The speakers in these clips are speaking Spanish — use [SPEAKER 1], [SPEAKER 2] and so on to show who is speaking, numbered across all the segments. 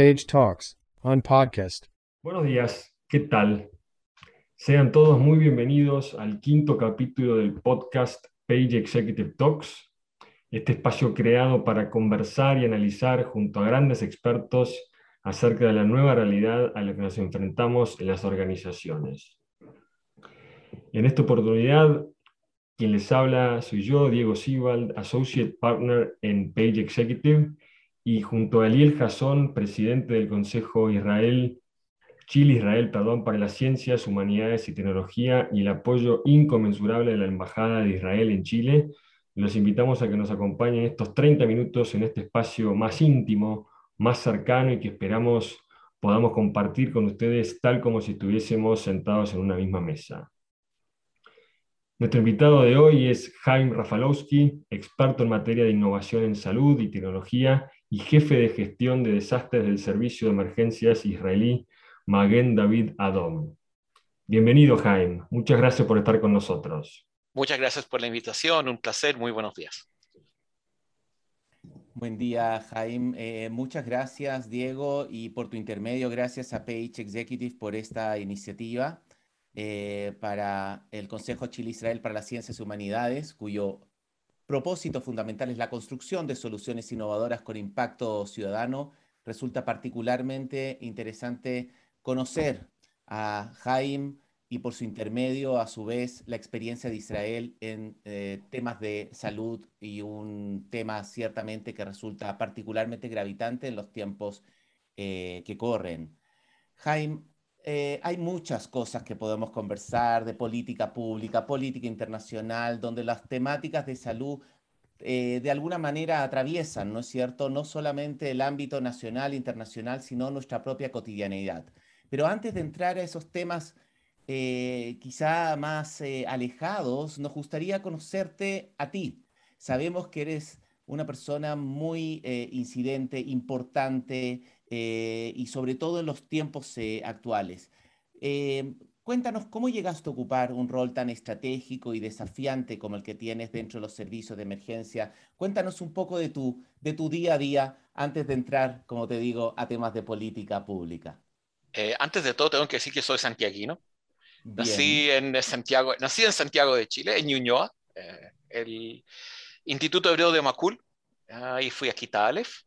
[SPEAKER 1] Page Talks on podcast.
[SPEAKER 2] Buenos días, ¿qué tal? Sean todos muy bienvenidos al quinto capítulo del podcast Page Executive Talks, este espacio creado para conversar y analizar junto a grandes expertos acerca de la nueva realidad a la que nos enfrentamos en las organizaciones. En esta oportunidad, quien les habla soy yo, Diego Sibald, Associate Partner en Page Executive, y junto a Eliel Hasson, presidente del Consejo Israel, Chile-Israel perdón, para las Ciencias, Humanidades y Tecnología y el apoyo inconmensurable de la Embajada de Israel en Chile, los invitamos a que nos acompañen estos 30 minutos en este espacio más íntimo, más cercano y que esperamos podamos compartir con ustedes tal como si estuviésemos sentados en una misma mesa. Nuestro invitado de hoy es Jaime Rafalowski, experto en materia de innovación en salud y tecnología y jefe de gestión de desastres del Servicio de Emergencias israelí Maguen David Adom. Bienvenido, Jaime. Muchas gracias por estar con nosotros.
[SPEAKER 3] Muchas gracias por la invitación. Un placer. Muy buenos días.
[SPEAKER 4] Buen día, Jaime. Eh, muchas gracias, Diego, y por tu intermedio, gracias a Page Executive por esta iniciativa. Eh, para el Consejo Chile-Israel para las Ciencias y Humanidades, cuyo propósito fundamental es la construcción de soluciones innovadoras con impacto ciudadano. Resulta particularmente interesante conocer a Jaime y por su intermedio, a su vez, la experiencia de Israel en eh, temas de salud y un tema ciertamente que resulta particularmente gravitante en los tiempos eh, que corren. Jaime, eh, hay muchas cosas que podemos conversar de política pública, política internacional, donde las temáticas de salud eh, de alguna manera atraviesan, ¿no es cierto?, no solamente el ámbito nacional, internacional, sino nuestra propia cotidianidad. Pero antes de entrar a esos temas eh, quizá más alejados, nos gustaría conocerte a ti. Sabemos que eres una persona muy incidente, importante, eh, y sobre todo en los tiempos eh, actuales. Eh, cuéntanos cómo llegaste a ocupar un rol tan estratégico y desafiante como el que tienes dentro de los servicios de emergencia. Cuéntanos un poco de tu, de tu día a día antes de entrar, como te digo, a temas de política pública.
[SPEAKER 3] antes de todo, tengo que decir que soy santiaguino. Nací en, Santiago, nací en Santiago de Chile, en Ñuñoa, el Instituto Hebreo de Macul. Ahí fui a Quita Aleph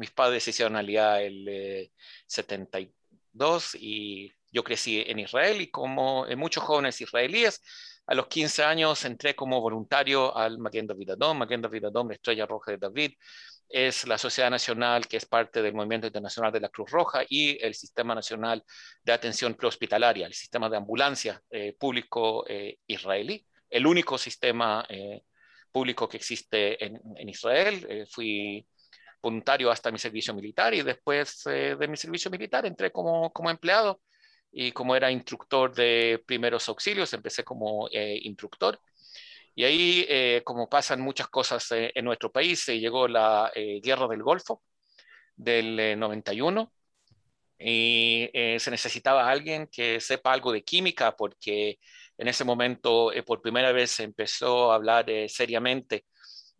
[SPEAKER 3] mis padres se hicieron aliada el 72 eh, y yo crecí en Israel y como muchos jóvenes israelíes, a los 15 años entré como voluntario al Maguen David Adom. Maguen David Adom, la Estrella Roja de David, es la sociedad nacional que es parte del Movimiento Internacional de la Cruz Roja y el Sistema Nacional de Atención Prehospitalaria, el sistema de ambulancia eh, público eh, israelí, el único sistema público que existe en, Israel. fui voluntario hasta mi servicio militar y después eh, de mi servicio militar entré como, como empleado y como era instructor de primeros auxilios, empecé como eh, instructor. Y ahí, eh, como pasan muchas cosas en nuestro país, llegó la guerra del Golfo del 91 y se necesitaba alguien que sepa algo de química porque en ese momento por primera vez se empezó a hablar seriamente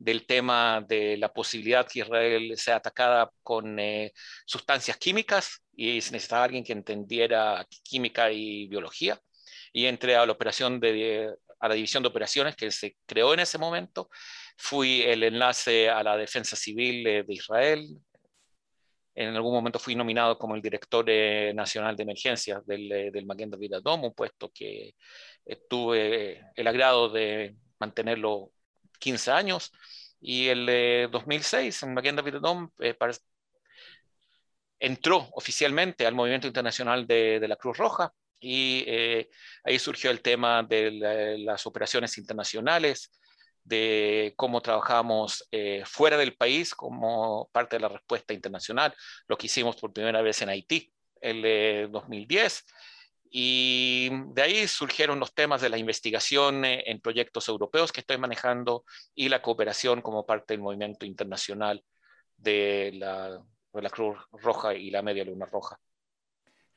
[SPEAKER 3] del tema de la posibilidad que Israel sea atacada con eh, sustancias químicas y se necesitaba alguien que entendiera química y biología. Y entré a la operación de, a la división de operaciones que se creó en ese momento. Fui el enlace a la defensa civil de Israel. En algún momento fui nominado como el director eh, nacional de emergencias del, eh, del Maguen David Adom, un puesto que tuve el agrado de mantenerlo 15 años. Y el 2006, en Maguen David eh, entró oficialmente al movimiento internacional de, la Cruz Roja y eh, ahí surgió el tema de las operaciones internacionales, de cómo trabajamos eh, fuera del país como parte de la respuesta internacional, lo que hicimos por primera vez en Haití el 2010 y de ahí surgieron los temas de la investigación eh, en proyectos europeos que estoy manejando y la cooperación como parte del movimiento internacional de la, Cruz Roja y la Media Luna Roja.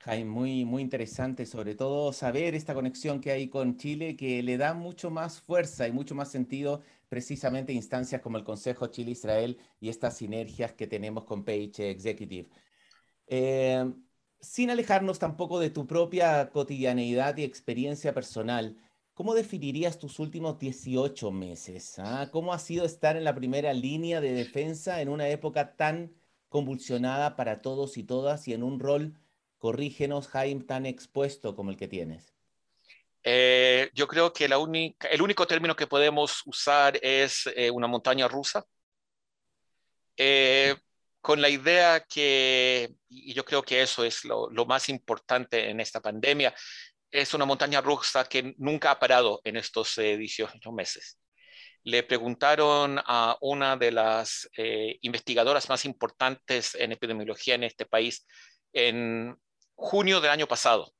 [SPEAKER 4] Jaime, muy, muy interesante, sobre todo saber esta conexión que hay con Chile, que le da mucho más fuerza y mucho más sentido precisamente instancias como el Consejo Chile-Israel y estas sinergias que tenemos con Page Executive. Eh, sin alejarnos tampoco de tu propia cotidianeidad y experiencia personal, ¿cómo definirías tus últimos 18 meses? Ah? ¿Cómo ha sido estar en la primera línea de defensa en una época tan convulsionada para todos y todas y en un rol Corrígenos, Jaime, tan expuesto como el que tienes.
[SPEAKER 3] Eh, yo creo que la única, el único término que podemos usar es eh, una montaña rusa, eh, con la idea que, y yo creo que eso es lo, lo, más importante en esta pandemia, es una montaña rusa que nunca ha parado en estos 18 meses. Le preguntaron a una de las investigadoras más importantes en epidemiología en este país, en junio del año pasado,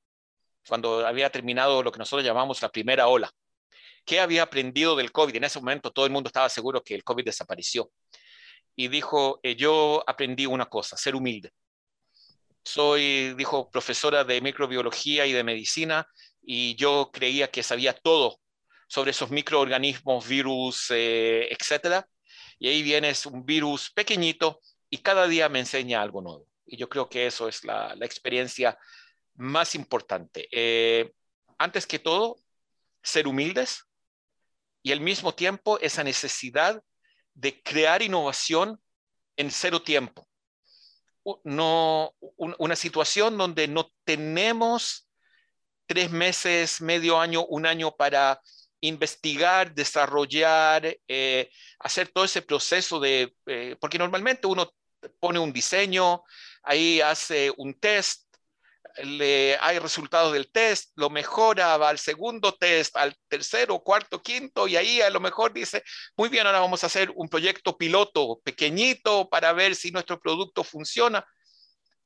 [SPEAKER 3] cuando había terminado lo que nosotros llamamos la primera ola. ¿Qué había aprendido del COVID? En ese momento todo el mundo estaba seguro que el COVID desapareció. Y dijo, eh, yo aprendí una cosa, ser humilde. Soy, dijo, profesora de microbiología y de medicina y yo creía que sabía todo sobre esos microorganismos, virus, eh, etcétera. Y ahí viene un virus pequeñito y cada día me enseña algo nuevo. Y yo creo que eso es la, experiencia más importante. Eh, antes que todo, ser humildes y al mismo tiempo esa necesidad de crear innovación en cero tiempo. No, una situación donde no tenemos tres meses, medio año, un año para investigar, desarrollar, eh, hacer todo ese proceso de, eh, porque normalmente uno pone un diseño, ahí hace un test, le, hay resultados del test, lo mejora, va al segundo test, al tercero, cuarto, quinto, y ahí a lo mejor dice, muy bien, ahora vamos a hacer un proyecto piloto pequeñito para ver si nuestro producto funciona.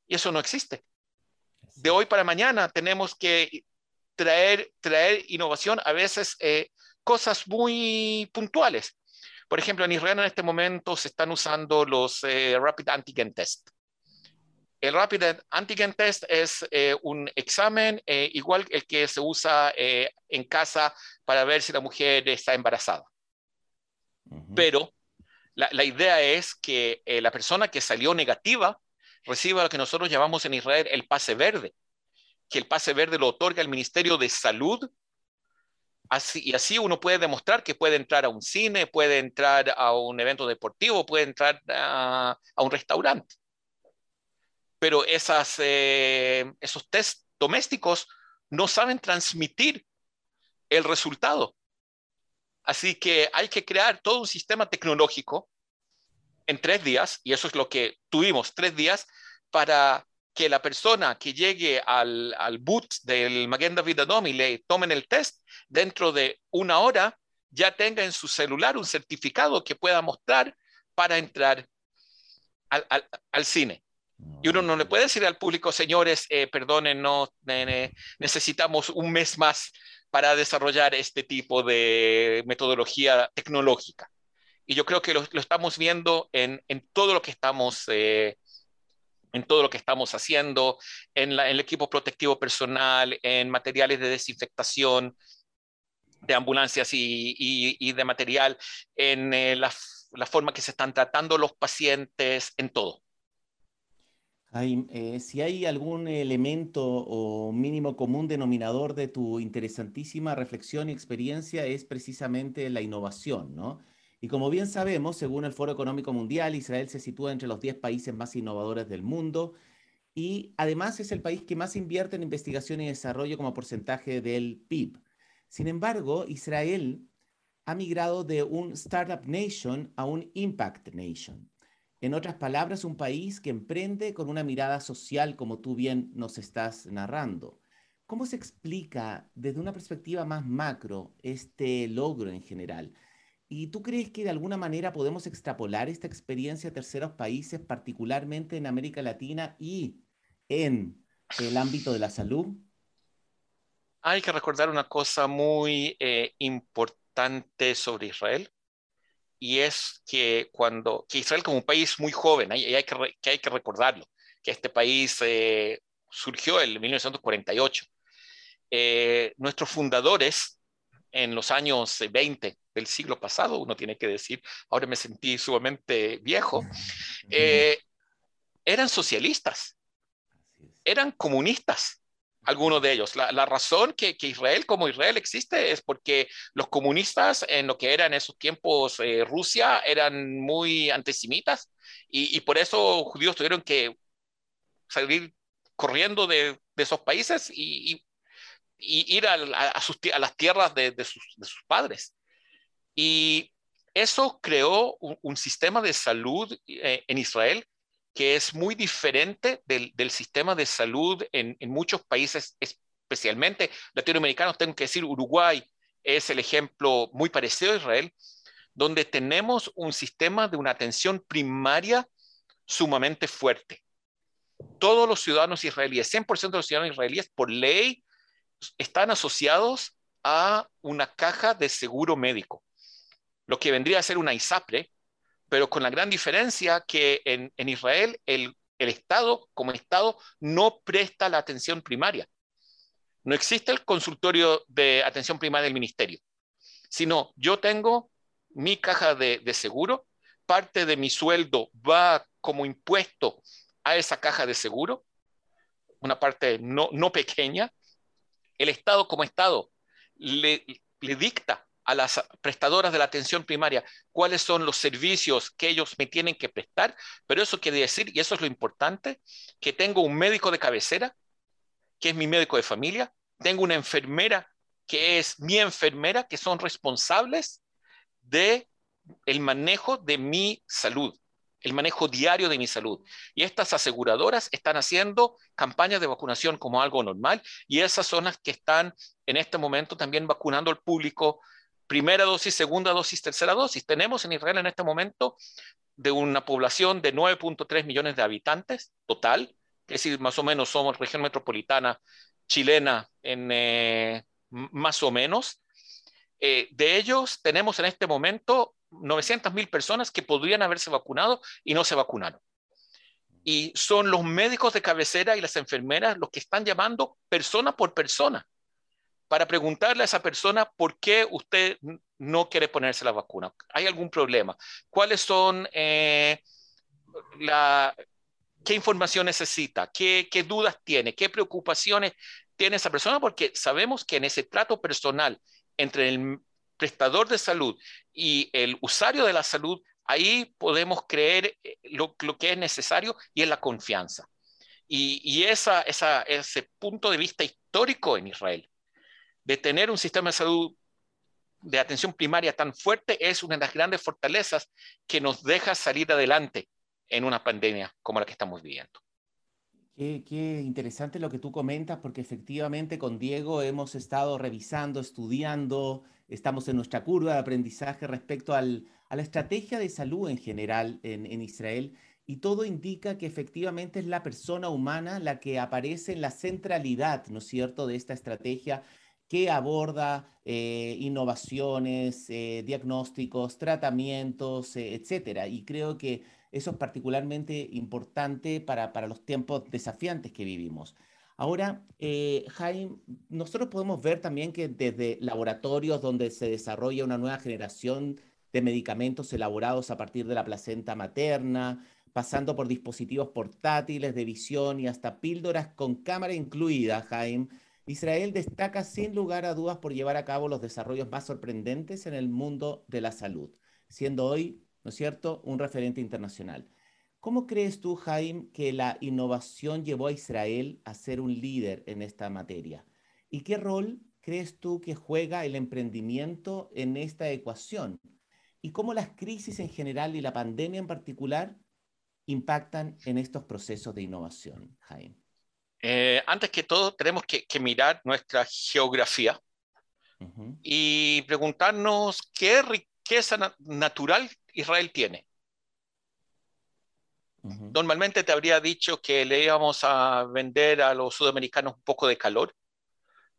[SPEAKER 3] Y eso no existe. De hoy para mañana tenemos que traer, traer innovación, a veces eh, cosas muy puntuales. Por ejemplo, en Israel en este momento se están usando los eh, Rapid Antigen Test. El Rapid Antigen Test es eh, un examen eh, igual el que se usa en casa para ver si la mujer está embarazada. Pero la, la, idea es que la persona que salió negativa reciba lo que nosotros llamamos en Israel el pase verde, que el pase verde lo otorga el Ministerio de Salud Así, y así uno puede demostrar que puede entrar a un cine, puede entrar a un evento deportivo, puede entrar a, un restaurante. Pero eh, esos test domésticos no saben transmitir el resultado. Así que hay que crear todo un sistema tecnológico en tres días, y eso es lo que tuvimos, tres días, para que la persona que llegue al, al boot del Magen David Adom y le tomen el test, dentro de una hora ya tenga en su celular un certificado que pueda mostrar para entrar al, al, cine. Y uno no le puede decir al público, señores, eh, perdonen, no necesitamos un mes más para desarrollar este tipo de metodología tecnológica. Y yo creo que lo, lo estamos viendo en, en, todo lo que estamos eh, en todo lo que estamos haciendo, en, el equipo protectivo personal, en materiales de desinfectación, de ambulancias y, de material, en eh, la, forma que se están tratando los pacientes, en todo.
[SPEAKER 4] Eh, si hay algún elemento o mínimo común denominador de tu interesantísima reflexión y experiencia es precisamente la innovación, ¿no? Y como bien sabemos, según el Foro Económico Mundial, Israel se sitúa entre los 10 países más innovadores del mundo y además es el país que más invierte en investigación y desarrollo como porcentaje del PIB. Sin embargo, Israel ha migrado de un Startup Nation a un Impact Nation. En otras palabras, un país que emprende con una mirada social, como tú bien nos estás narrando. ¿Cómo se explica desde una perspectiva más macro este logro en general? ¿Y tú crees que de alguna manera podemos extrapolar esta experiencia a terceros países, particularmente en América Latina y en el ámbito de la salud?
[SPEAKER 3] Hay que recordar una cosa muy eh, importante sobre Israel y es que cuando que Israel como un país muy joven, hay, hay que, que, hay que recordarlo, que este país eh, surgió en 1948. Eh, nuestros fundadores en los años 20 del siglo pasado, uno tiene que decir, ahora me sentí sumamente viejo, eh, eran socialistas, eran comunistas, algunos de ellos. La, razón que, Israel como Israel existe es porque los comunistas en lo que era en esos tiempos eh, Rusia eran muy antisemitas y, por eso judíos tuvieron que salir corriendo de, esos países y, ir a, las tierras de, sus, padres. Y eso creó un, sistema de salud eh, en Israel que es muy diferente del, sistema de salud en, muchos países, especialmente latinoamericanos. Tengo que decir, Uruguay es el ejemplo muy parecido a Israel, donde tenemos un sistema de una atención primaria sumamente fuerte. Todos los ciudadanos israelíes, 100% de los ciudadanos israelíes, por ley, están asociados a una caja de seguro médico, lo que vendría a ser una ISAPRE, pero con la gran diferencia que en, Israel el, Estado, como Estado, no presta la atención primaria. No existe el consultorio de atención primaria del ministerio, sino yo tengo mi caja de, seguro, parte de mi sueldo va como impuesto a esa caja de seguro, una parte no, pequeña, el Estado como Estado le dicta a las prestadoras de la atención primaria cuáles son los servicios que ellos me tienen que prestar, pero eso quiere decir, y eso es lo importante, que tengo un médico de cabecera, que es mi médico de familia, tengo una enfermera que es mi enfermera, que son responsables de el manejo de mi salud, el manejo diario de mi salud. Y estas aseguradoras están haciendo campañas de vacunación como algo normal y esas son las que están en este momento también vacunando al público primera dosis, segunda dosis, tercera dosis. Tenemos en Israel en este momento de una población de 9.3 millones de habitantes total, es decir, más o menos somos región metropolitana chilena en eh, más o menos. Eh, de ellos tenemos en este momento 900 mil personas que podrían haberse vacunado y no se vacunaron. Y son los médicos de cabecera y las enfermeras los que están llamando persona por persona para preguntarle a esa persona por qué usted no quiere ponerse la vacuna. ¿Hay algún problema? ¿Cuáles son eh, la, qué información necesita? ¿Qué, ¿Qué dudas tiene? ¿Qué preocupaciones tiene esa persona? Porque sabemos que en ese trato personal entre el prestador de salud y el usuario de la salud, ahí podemos creer eh, lo, que es necesario y es la confianza. Y, ese punto de vista histórico en Israel de tener un sistema de salud de atención primaria tan fuerte es una de las grandes fortalezas que nos deja salir adelante en una pandemia como la que estamos viviendo.
[SPEAKER 4] Qué, interesante lo que tú comentas, porque efectivamente con Diego hemos estado revisando, estudiando, estamos en nuestra curva de aprendizaje respecto a la estrategia de salud en general en, en Israel y todo indica que efectivamente es la persona humana la que aparece en la centralidad, ¿no es cierto?, de esta estrategia que aborda eh, innovaciones, eh, diagnósticos, tratamientos, eh, etcétera. Y creo que eso es particularmente importante para, para los tiempos desafiantes que vivimos. Ahora, Jaime, nosotros podemos ver también que desde laboratorios donde se desarrolla una nueva generación de medicamentos elaborados a partir de la placenta materna, pasando por dispositivos portátiles de visión y hasta píldoras con cámara incluida, Jaime, Israel destaca sin lugar a dudas por llevar a cabo los desarrollos más sorprendentes en el mundo de la salud, siendo hoy, ¿no es cierto?, un referente internacional. ¿Cómo crees tú, Jaime, que la innovación llevó a Israel a ser un líder en esta materia? ¿Y qué rol crees tú que juega el emprendimiento en esta ecuación? ¿Y cómo las crisis en general y la pandemia en particular impactan en estos procesos de innovación, Jaime?
[SPEAKER 3] Eh, antes que todo, tenemos que, mirar nuestra geografía y preguntarnos qué riqueza natural Israel tiene. Normalmente te habría dicho que le íbamos a vender a los sudamericanos un poco de calor,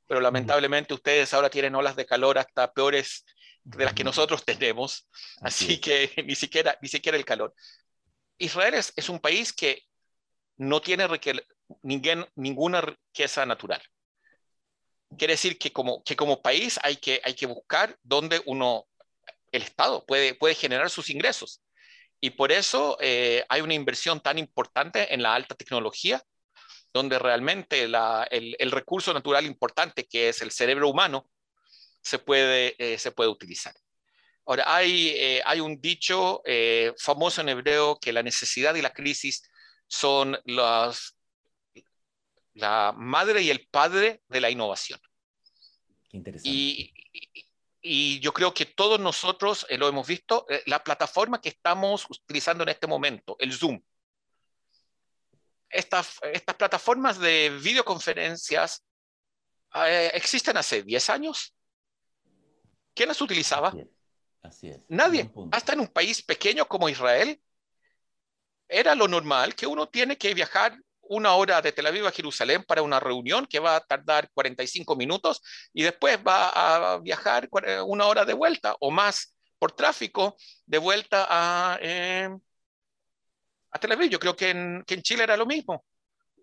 [SPEAKER 3] pero lamentablemente ustedes ahora tienen olas de calor hasta peores de las que nosotros tenemos, así, que ni siquiera, ni siquiera el calor. Israel es, es un país que no tiene ninguna riqueza natural. Quiere decir que como, que como país hay que, hay que buscar dónde uno, el Estado puede, puede generar sus ingresos. Y por eso eh, hay una inversión tan importante en la alta tecnología, donde realmente el, recurso natural importante, que es el cerebro humano, se puede, eh, se puede utilizar. Ahora, hay, eh, hay un dicho famoso en hebreo que la necesidad y la crisis son las, la madre y el padre de la innovación.
[SPEAKER 4] Qué interesante.
[SPEAKER 3] Y, y yo creo que todos nosotros eh, lo hemos visto, eh, la plataforma que estamos utilizando en este momento, el Zoom. Estas, estas plataformas de videoconferencias eh, existen hace 10 años. ¿Quién las utilizaba?
[SPEAKER 4] Así es.
[SPEAKER 3] Nadie. Hasta en un país pequeño como Israel, era lo normal que uno tiene que viajar una hora de Tel Aviv a Jerusalén para una reunión que va a tardar 45 minutos y después va a viajar una hora de vuelta o más por tráfico de vuelta a, eh, a Tel Aviv. Yo creo que en, que en Chile era lo mismo.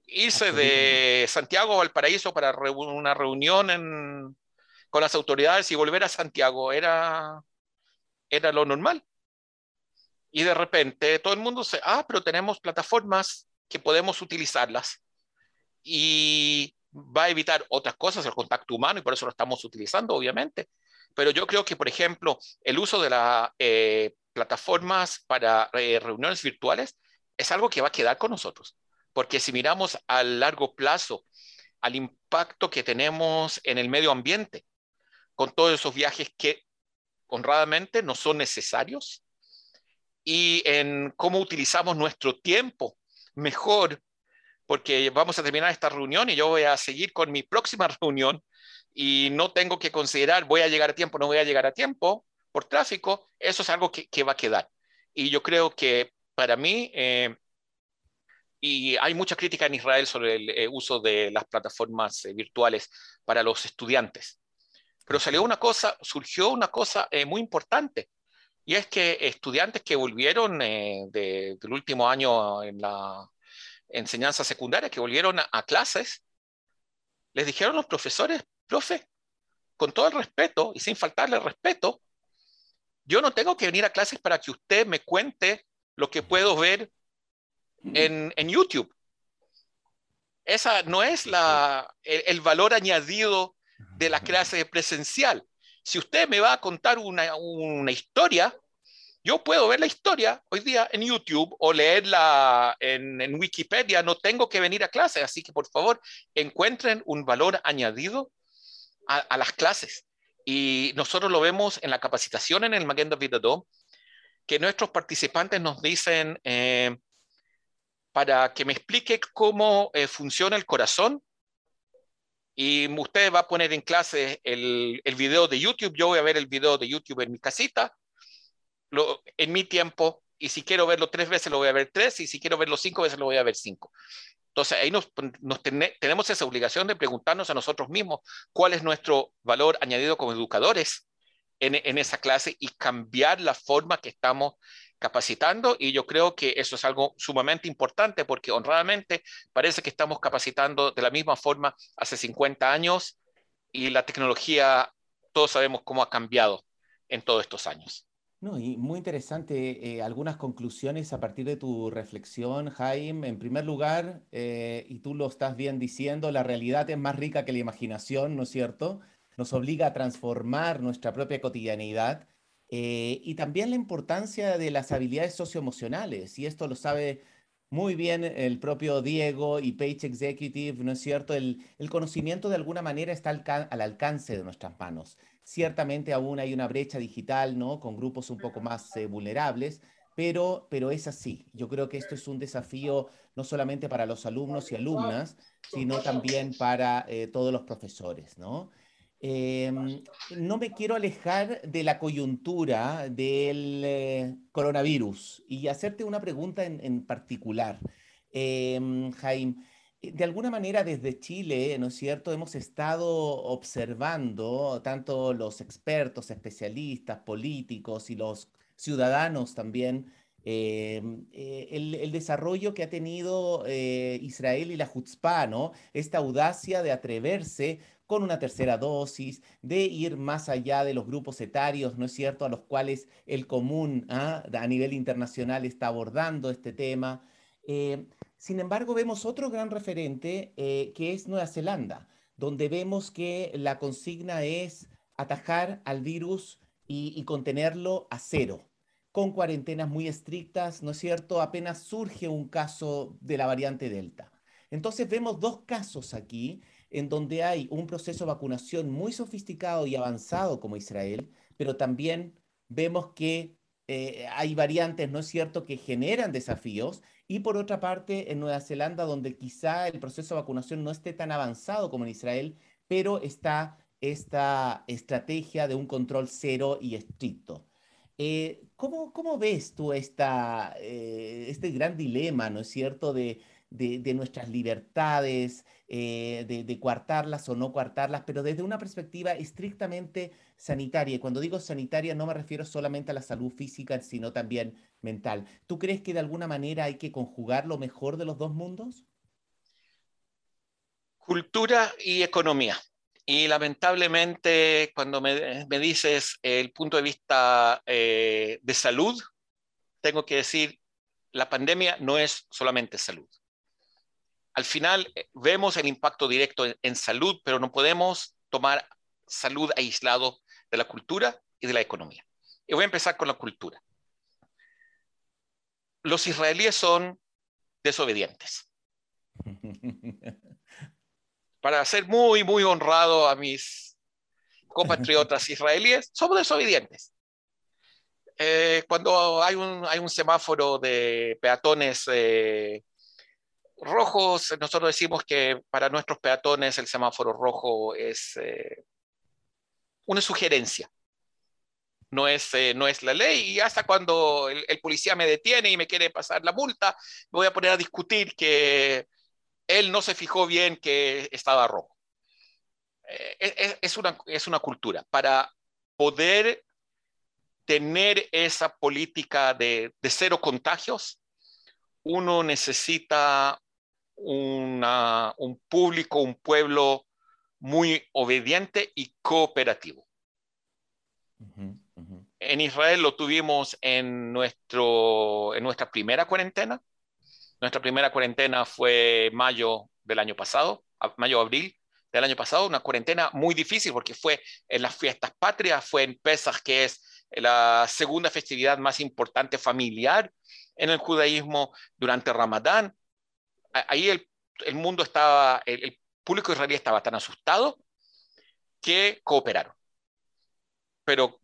[SPEAKER 3] Irse de Santiago a Valparaíso para una reunión con las autoridades y volver a Santiago era, era lo normal. Y de repente todo el mundo se, ah, pero tenemos plataformas que podemos utilizarlas y va a evitar otras cosas, el contacto humano, y por eso lo estamos utilizando, obviamente. Pero yo creo que, por ejemplo, el uso de las eh, plataformas para eh, reuniones virtuales es algo que va a quedar con nosotros, porque si miramos a largo plazo al impacto que tenemos en el medio ambiente, con todos esos viajes que honradamente no son necesarios, y en cómo utilizamos nuestro tiempo mejor, porque vamos a terminar esta reunión y yo voy a seguir con mi próxima reunión y no tengo que considerar voy a llegar a tiempo, no voy a llegar a tiempo por tráfico, eso es algo que, va a quedar. Y yo creo que para mí, eh, y hay mucha crítica en Israel sobre el eh, uso de las plataformas eh, virtuales para los estudiantes, pero salió una cosa, surgió una cosa muy importante y es que estudiantes que volvieron eh, del último año en la enseñanza secundaria, que volvieron a, clases, les dijeron los profesores, profe, con todo el respeto y sin faltarle respeto, yo no tengo que venir a clases para que usted me cuente lo que puedo ver en, en YouTube. Esa no es la, el, el, valor añadido de la clase presencial. Si usted me va a contar una, una historia, yo puedo ver la historia hoy día en YouTube o leerla en, en, Wikipedia, no tengo que venir a clase, así que por favor encuentren un valor añadido a, a las clases. Y nosotros lo vemos en la capacitación en el Magenda Vidadó, que nuestros participantes nos dicen, eh, para que me explique cómo eh, funciona el corazón, y usted va a poner en clase el, el, video de YouTube, yo voy a ver el video de YouTube en mi casita, en mi tiempo, y si quiero verlo tres veces lo voy a ver tres, y si quiero verlo cinco veces lo voy a ver cinco. Entonces ahí nos, nos tenemos esa obligación de preguntarnos a nosotros mismos cuál es nuestro valor añadido como educadores en, en esa clase y cambiar la forma que estamos capacitando y yo creo que eso es algo sumamente importante porque honradamente parece que estamos capacitando de la misma forma hace 50 años y la tecnología, todos sabemos cómo ha cambiado en todos estos años.
[SPEAKER 4] No, y muy interesante eh, algunas conclusiones a partir de tu reflexión, Jaime. En primer lugar, eh, y tú lo estás bien diciendo, la realidad es más rica que la imaginación, ¿no es cierto? Nos obliga a transformar nuestra propia cotidianidad eh, y también la importancia de las habilidades socioemocionales, y esto lo sabe muy bien el propio Diego y Page Executive, ¿no es cierto? El, conocimiento de alguna manera está al, alcance de nuestras manos. Ciertamente aún hay una brecha digital, ¿no? Con grupos un poco más eh, vulnerables, pero, pero es así. Yo creo que esto es un desafío no solamente para los alumnos y alumnas, sino también para eh, todos los profesores, ¿no? Em, no me quiero alejar de la coyuntura del eh, coronavirus y hacerte una pregunta en, particular. Eh, Jaime, eh, de alguna manera desde Chile, ¿no es cierto?, hemos estado observando tanto los expertos, especialistas, políticos y los ciudadanos también Em, eh, el, desarrollo que ha tenido Israel y la Jutzpah, ¿no? Esta audacia de atreverse con una tercera dosis, de ir más allá de los grupos etarios, ¿no es cierto?, a los cuales el común ¿ah? a nivel internacional está abordando este tema. Eh, sin embargo, vemos otro gran referente que es Nueva Zelanda, donde vemos que la consigna es atajar al virus y contenerlo a cero con cuarentenas muy estrictas, ¿no es cierto? Apenas surge un caso de la variante Delta. Entonces vemos dos casos aquí en donde hay un proceso de vacunación muy sofisticado y avanzado como Israel, pero también vemos que eh, hay variantes, ¿no es cierto?, que generan desafíos. Y por otra parte, en Nueva Zelanda, donde quizá el proceso de vacunación no esté tan avanzado como en Israel, pero está esta estrategia de un control cero y estricto. Eh, ¿cómo, ¿cómo, ves tú esta, eh, este gran dilema, ¿no es cierto?, de, de, nuestras libertades, eh, de, de, coartarlas o no coartarlas, pero desde una perspectiva estrictamente sanitaria. Y cuando digo sanitaria no me refiero solamente a la salud física, sino también mental. ¿Tú crees que de alguna manera hay que conjugar lo mejor de los dos mundos?
[SPEAKER 3] Cultura y economía. Y lamentablemente, cuando me, dices el punto de vista eh, de salud, tengo que decir, la pandemia no es solamente salud. Al final eh, vemos el impacto directo en, salud, pero no podemos tomar salud aislado de la cultura y de la economía. Y voy a empezar con la cultura. Los israelíes son desobedientes. para ser muy, muy honrado a mis compatriotas israelíes, somos desobedientes. Eh, cuando hay un, hay un semáforo de peatones eh, rojos, nosotros decimos que para nuestros peatones el semáforo rojo es eh, una sugerencia. No es, no es la ley y hasta cuando el, policía me detiene y me quiere pasar la multa, me voy a poner a discutir que él no se fijó bien que estaba rojo. Eh, es, una, es una cultura. Para poder tener esa política de, cero contagios, uno necesita un público, un pueblo muy obediente y cooperativo. En Israel lo tuvimos en, nuestro, en nuestra primera cuarentena, nuestra primera cuarentena fue mayo del año pasado, mayo-abril del año pasado, una cuarentena muy difícil porque fue en las fiestas patrias, fue en Pesach, que es la segunda festividad más importante familiar en el judaísmo durante Ramadán. Ahí el, mundo estaba, el, público israelí estaba tan asustado que cooperaron. Pero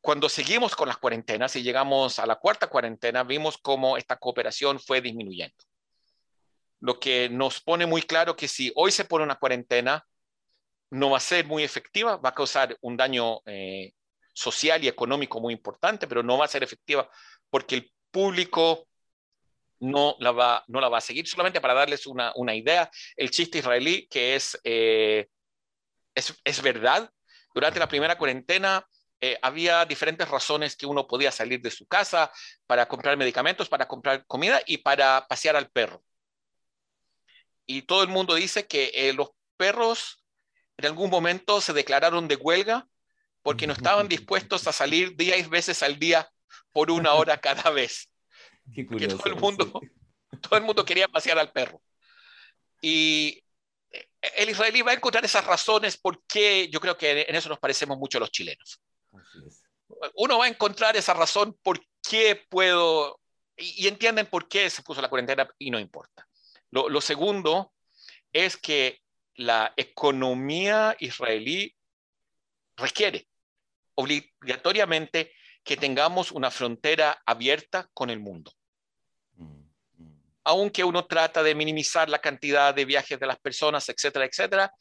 [SPEAKER 3] cuando seguimos con las cuarentenas y llegamos a la cuarta cuarentena, vimos cómo esta cooperación fue disminuyendo. Lo que nos pone muy claro que si hoy se pone una cuarentena, no va a ser muy efectiva, va a causar un daño eh, social y económico muy importante, pero no va a ser efectiva porque el público no la va, no la va a seguir. Solamente para darles una, idea, el chiste israelí que es, eh, es, es verdad, durante la primera cuarentena, eh, había diferentes razones que uno podía salir de su casa para comprar medicamentos, para comprar comida y para pasear al perro. Y todo el mundo dice que eh, los perros en algún momento se declararon de huelga porque no estaban dispuestos a salir 10 veces al día por una hora cada vez. Qué curioso, todo el mundo, todo el mundo quería pasear al perro. Y eh, el israelí va a encontrar esas razones porque yo creo que en eso nos parecemos mucho a los chilenos. Uno va a encontrar esa razón por qué puedo, y, entienden por qué se puso la cuarentena y no importa. Lo, lo segundo es que la economía israelí requiere obligatoriamente que tengamos una frontera abierta con el mundo. Mm, mm. Aunque uno trata de minimizar la cantidad de viajes de las personas, etcétera, etcétera,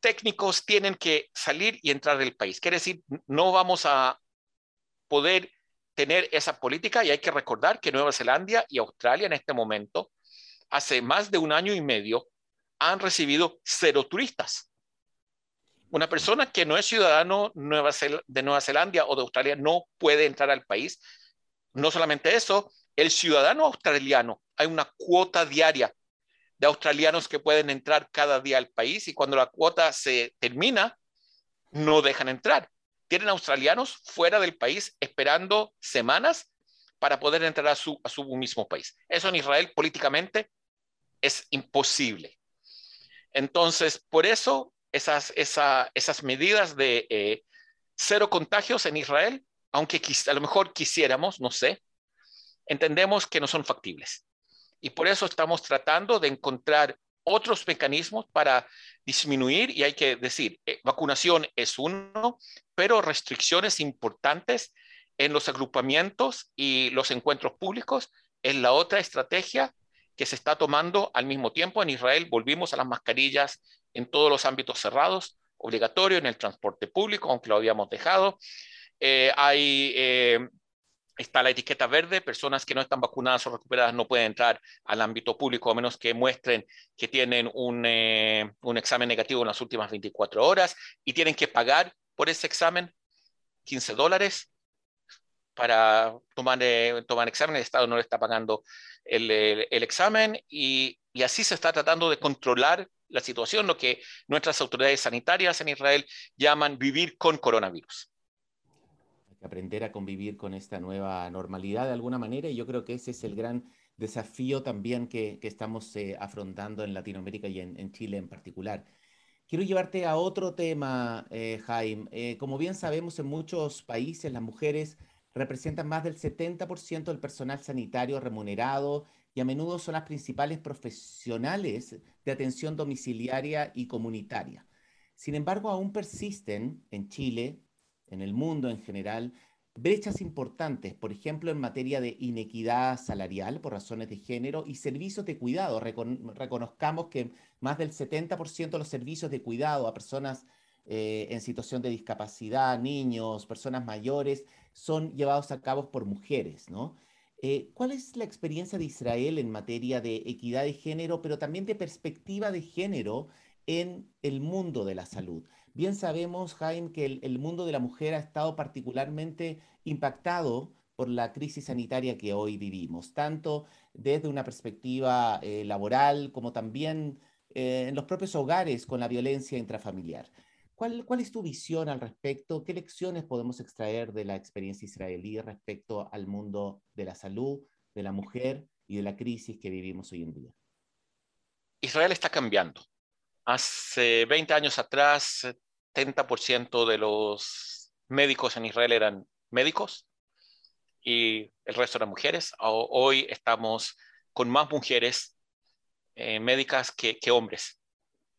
[SPEAKER 3] técnicos tienen que salir y entrar del país. Quiere decir, no vamos a poder tener esa política y hay que recordar que Nueva Zelanda y Australia en este momento, hace más de un año y medio, han recibido cero turistas. Una persona que no es ciudadano de Nueva Zelanda o de Australia no puede entrar al país no solamente eso, el ciudadano australiano, hay una cuota diaria de australianos que pueden entrar cada día al país y cuando la cuota se termina, no dejan entrar. Tienen australianos fuera del país esperando semanas para poder entrar a su, a su mismo país. Eso en Israel políticamente es imposible. Entonces, por eso esas, esas medidas de eh, cero contagios en Israel, aunque a lo mejor quisiéramos, no sé, entendemos que no son factibles. Y por eso estamos tratando de encontrar otros mecanismos para disminuir, y hay que decir, eh, vacunación es uno, pero restricciones importantes en los agrupamientos y los encuentros públicos es la otra estrategia que se está tomando al mismo tiempo. En Israel volvimos a las mascarillas en todos los ámbitos cerrados, obligatorio en el transporte público, aunque lo habíamos dejado. Eh, hay eh, está la etiqueta verde, personas que no están vacunadas o recuperadas no pueden entrar al ámbito público a menos que muestren que tienen un, eh, un, examen negativo en las últimas 24 horas y tienen que pagar por ese examen 15 dólares para tomar, eh, tomar examen. El Estado no le está pagando el, el, examen y, y así se está tratando de controlar la situación, lo que nuestras autoridades sanitarias en Israel llaman vivir con coronavirus
[SPEAKER 4] aprender a convivir con esta nueva normalidad de alguna manera y yo creo que ese es el gran desafío también que, estamos eh, afrontando en Latinoamérica y en, Chile en particular. Quiero llevarte a otro tema, eh, Jaime. Eh, como bien sabemos, en muchos países las mujeres representan más del 70% del personal sanitario remunerado y a menudo son las principales profesionales de atención domiciliaria y comunitaria. Sin embargo, aún persisten en Chile en el mundo en general, brechas importantes, por ejemplo, en materia de inequidad salarial por razones de género y servicios de cuidado. reconozcamos que más del 70% de los servicios de cuidado a personas eh, en situación de discapacidad, niños, personas mayores, son llevados a cabo por mujeres, ¿no? Eh, ¿Cuál es la experiencia de Israel en materia de equidad de género, pero también de perspectiva de género en el mundo de la salud? Bien sabemos, Jaime, que el, mundo de la mujer ha estado particularmente impactado por la crisis sanitaria que hoy vivimos, tanto desde una perspectiva eh, laboral como también eh, en los propios hogares con la violencia intrafamiliar. ¿Cuál, ¿Cuál, es tu visión al respecto? ¿Qué lecciones podemos extraer de la experiencia israelí respecto al mundo de la salud, de la mujer y de la crisis que vivimos hoy en día?
[SPEAKER 3] Israel está cambiando. Hace 20 años atrás 70% de los médicos en Israel eran médicos y el resto eran mujeres. Hoy estamos con más mujeres eh, médicas que, hombres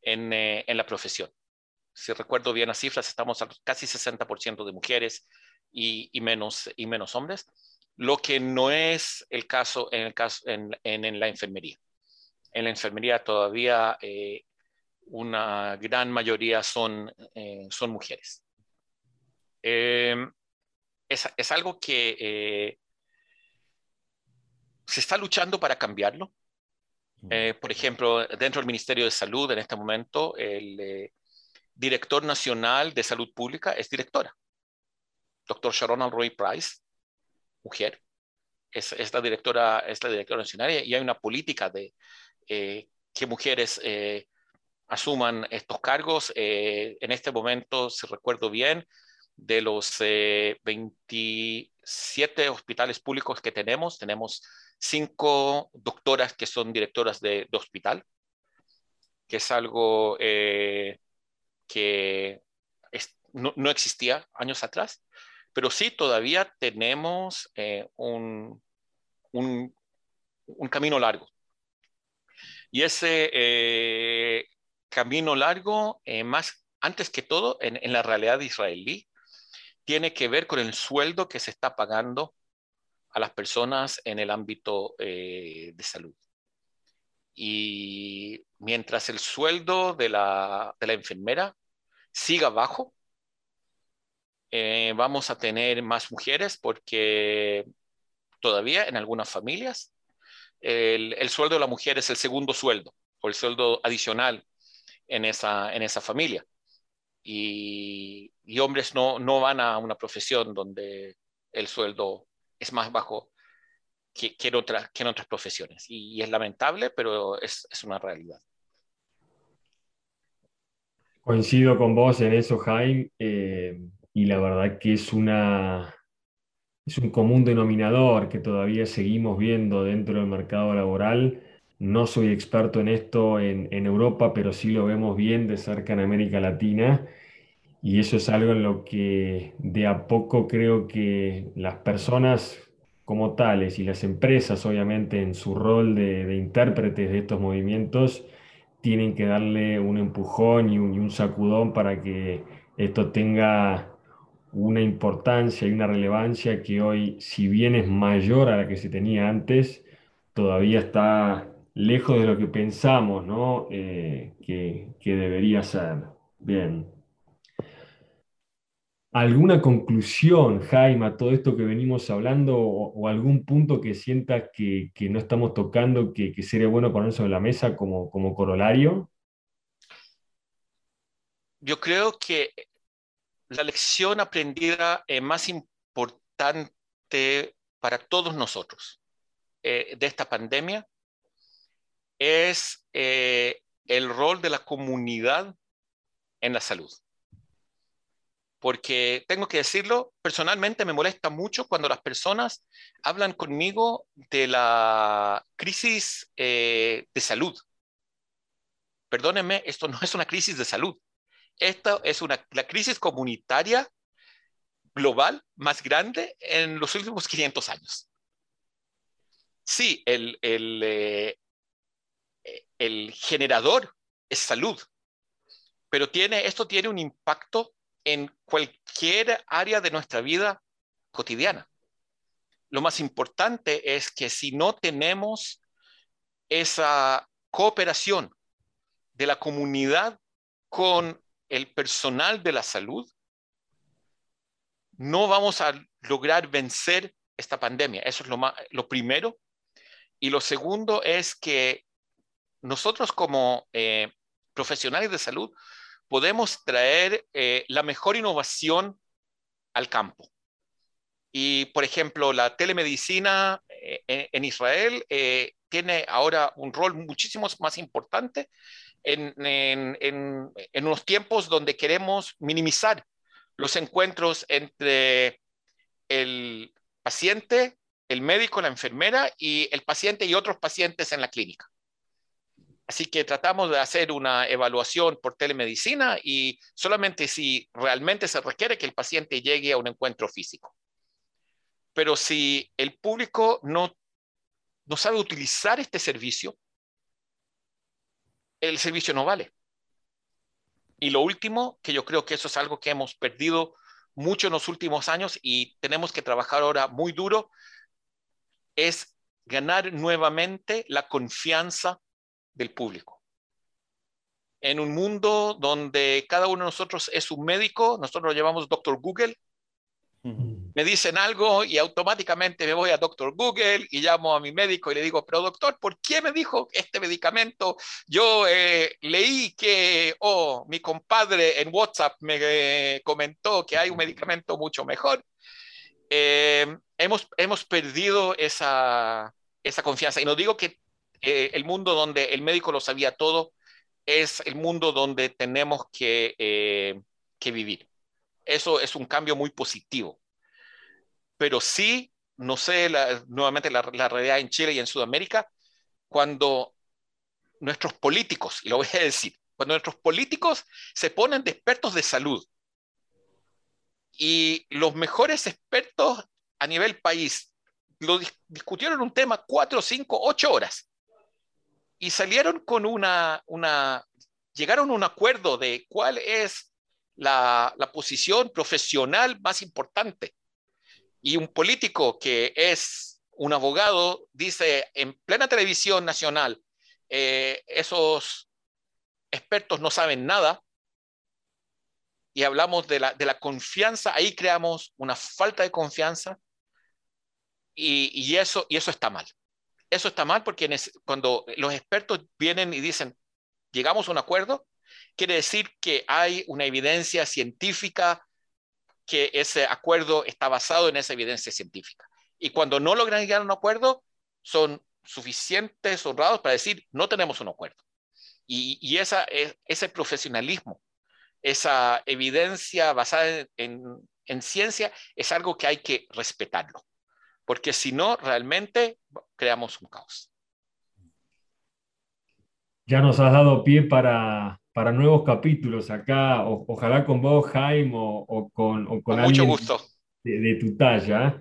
[SPEAKER 3] eh, en, la profesión. Si recuerdo bien las cifras, estamos a casi 60% de mujeres y, menos, y menos hombres, lo que no es el caso en, el caso, en, la enfermería. En la enfermería todavía eh, una gran mayoría son, eh, son mujeres. Em, es, algo que eh, se está luchando para cambiarlo. Eh, por ejemplo, dentro del Ministerio de Salud, en este momento, el director nacional de salud pública es directora. Doctor Sharon Alroy Price, mujer, es, la directora, es la directora nacional y hay una política de que mujeres asuman estos cargos. Eh, en este momento, si recuerdo bien, de los 27 eh, hospitales públicos que tenemos, tenemos cinco doctoras que son directoras de, hospital, que es algo eh, que no, existía años atrás, pero sí todavía tenemos un, un, camino largo. Y ese camino largo, eh, más antes que todo, en, la realidad israelí, tiene que ver con el sueldo que se está pagando a las personas en el ámbito eh, de salud. Y mientras el sueldo de la, enfermera siga bajo, eh, vamos a tener más mujeres porque todavía en algunas familias el, el, sueldo de la mujer es el segundo sueldo o el sueldo adicional en esa, en esa familia. Y, hombres no, no van a una profesión donde el sueldo es más bajo que, que, en, otras, que en otras profesiones. Y, es lamentable, pero es, es, una realidad.
[SPEAKER 2] Coincido con vos en eso, Jaime, eh, y la verdad que es una, es un común denominador que todavía seguimos viendo dentro del mercado laboral. No soy experto en esto en, en, Europa, pero sí lo vemos bien de cerca en América Latina. Y eso es algo en lo que de a poco creo que las personas como tales y las empresas, obviamente, en su rol de, intérpretes de estos movimientos, tienen que darle un empujón y un, y un sacudón para que esto tenga una importancia y una relevancia que hoy, si bien es mayor a la que se tenía antes, todavía está lejos de lo que pensamos ¿no? Eh, que, que, debería ser. Bien. ¿Alguna conclusión, Jaime, a todo esto que venimos hablando o, algún punto que sientas que, no estamos tocando que, sería bueno poner sobre la mesa como, como corolario?
[SPEAKER 3] Yo creo que la lección aprendida más importante para todos nosotros eh, de esta pandemia es eh, el rol de la comunidad en la salud. Porque tengo que decirlo, personalmente me molesta mucho cuando las personas hablan conmigo de la crisis de salud. Perdónenme, esto no es una crisis de salud esta es una, la crisis comunitaria global más grande en los últimos 500 años. Sí, el, el, eh, el generador es salud, pero tiene, esto tiene un impacto en cualquier área de nuestra vida cotidiana. Lo más importante es que si no tenemos esa cooperación de la comunidad con el personal de la salud, no vamos a lograr vencer esta pandemia. Eso es lo, más, lo primero. Y lo segundo es que nosotros como eh, profesionales de salud podemos traer eh, la mejor innovación al campo. Y, por ejemplo, la telemedicina eh, en, en, Israel eh, tiene ahora un rol muchísimo más importante en, unos tiempos donde queremos minimizar los encuentros entre el paciente, el médico, la enfermera y el paciente y otros pacientes en la clínica. Así que tratamos de hacer una evaluación por telemedicina y solamente si realmente se requiere que el paciente llegue a un encuentro físico. Pero si el público no, no sabe utilizar este servicio, el servicio no vale. Y lo último, que yo creo que eso es algo que hemos perdido mucho en los últimos años y tenemos que trabajar ahora muy duro, es ganar nuevamente la confianza del público. En un mundo donde cada uno de nosotros es un médico, nosotros lo llamamos Doctor Google, me dicen algo y automáticamente me voy a doctor Google y llamo a mi médico y le digo, pero doctor, ¿por qué me dijo este medicamento? Yo eh, leí que, oh, mi compadre en WhatsApp me eh, comentó que hay un medicamento mucho mejor. Eh, hemos, hemos perdido esa, esa confianza. Y no digo que eh, el mundo donde el médico lo sabía todo es el mundo donde tenemos que, eh, vivir. Eso es un cambio muy positivo. Pero sí, no sé, la, nuevamente la realidad en Chile y en Sudamérica, cuando nuestros políticos, y lo voy a decir, cuando nuestros políticos se ponen de expertos de salud y los mejores expertos a nivel país lo discutieron un tema cuatro, cinco, ocho horas y salieron con una, una, llegaron a un acuerdo de cuál es la, la posición profesional más importante. Y un político que es un abogado dice en plena televisión nacional, eh, esos expertos no saben nada, y hablamos de la, de la, confianza, ahí creamos una falta de confianza y, y, eso, y eso está mal. Eso está mal porque cuando los expertos vienen y dicen, llegamos a un acuerdo, quiere decir que hay una evidencia científica, que ese acuerdo está basado en esa evidencia científica. Y cuando no logran llegar a un acuerdo, son suficientes honrados para decir, no tenemos un acuerdo. Y, ese profesionalismo, esa evidencia basada en ciencia, es algo que hay que respetarlo. Porque si no, realmente creamos un caos.
[SPEAKER 2] Ya nos has dado pie para, para nuevos capítulos acá, ojalá con vos, Jaime, o, con, o con,
[SPEAKER 3] mucho gusto.
[SPEAKER 2] De, tu talla.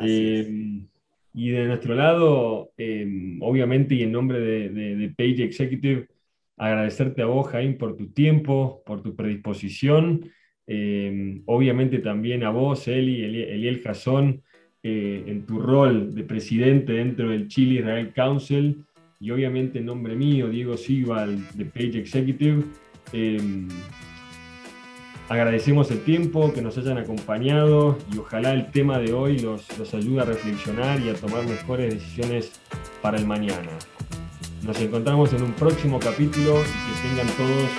[SPEAKER 2] Eh, y de nuestro lado, eh, obviamente, y en nombre de, de, Page Executive, agradecerte a vos, Jaime, por tu tiempo, por tu predisposición. Eh, obviamente también a vos, Eli, Eliel Jason, en tu rol de presidente dentro del Chile Israel Council y obviamente en nombre mío, Diego Silva, de Page Executive, em, agradecemos el tiempo que nos hayan acompañado y ojalá el tema de hoy los, los ayude a reflexionar y a tomar mejores decisiones para el mañana. Nos encontramos en un próximo capítulo y que tengan todos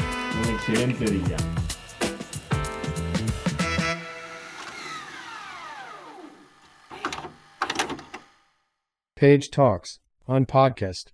[SPEAKER 2] un excelente día.
[SPEAKER 1] Page Talks on podcast.